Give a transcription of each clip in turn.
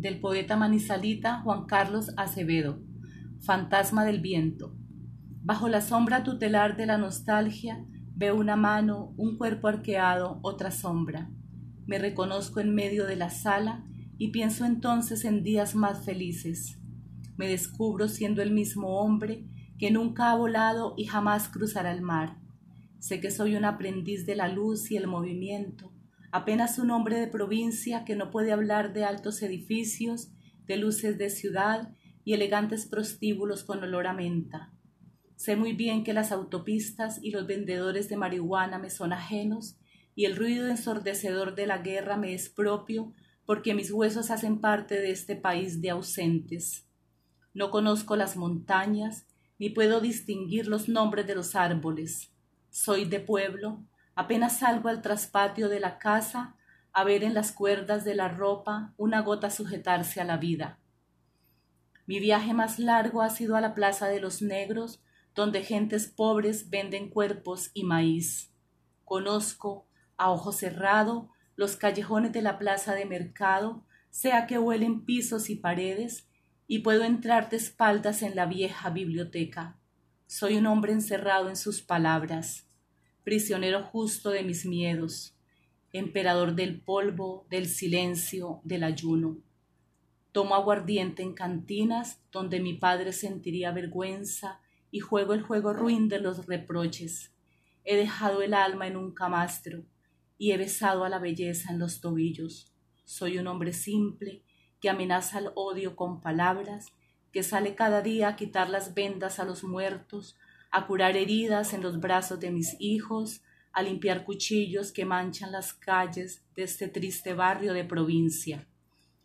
del poeta manizalita Juan Carlos Acevedo, Fantasma del viento. Bajo la sombra tutelar de la nostalgia veo una mano, un cuerpo arqueado, otra sombra. Me reconozco en medio de la sala y pienso entonces en días más felices. Me descubro siendo el mismo hombre que nunca ha volado y jamás cruzará el mar. Sé que soy un aprendiz de la luz y el movimiento, apenas un hombre de provincia que no puede hablar de altos edificios, de luces de ciudad y elegantes prostíbulos con olor a menta. Sé muy bien que las autopistas y los vendedores de marihuana me son ajenos y el ruido ensordecedor de la guerra me es propio porque mis huesos hacen parte de este país de ausentes. No conozco las montañas, ni puedo distinguir los nombres de los árboles. Soy de pueblo, apenas salgo al traspatio de la casa a ver en las cuerdas de la ropa una gota sujetarse a la vida. Mi viaje más largo ha sido a la Plaza de los Negros, donde gentes pobres venden cuerpos y maíz. Conozco, a ojo cerrado, los callejones de la plaza de mercado, sea que huelen pisos y paredes, y puedo entrar de espaldas en la vieja biblioteca. Soy un hombre encerrado en sus palabras, prisionero justo de mis miedos, emperador del polvo, del silencio, del ayuno. Tomo aguardiente en cantinas donde mi padre sentiría vergüenza y juego el juego ruin de los reproches. He dejado el alma en un camastro y he besado a la belleza en los tobillos. Soy un hombre simple que amenaza al odio con palabras que sale cada día a quitar las vendas a los muertos, a curar heridas en los brazos de mis hijos, a limpiar cuchillos que manchan las calles de este triste barrio de provincia.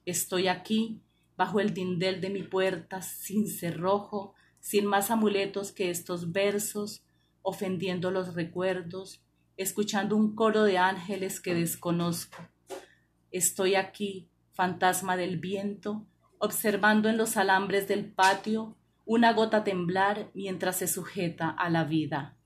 Estoy aquí, bajo el dindel de mi puerta, sin cerrojo, sin más amuletos que estos versos, ofendiendo los recuerdos, escuchando un coro de ángeles que desconozco. Estoy aquí, fantasma del viento, observando en los alambres del patio una gota temblar mientras se sujeta a la vida.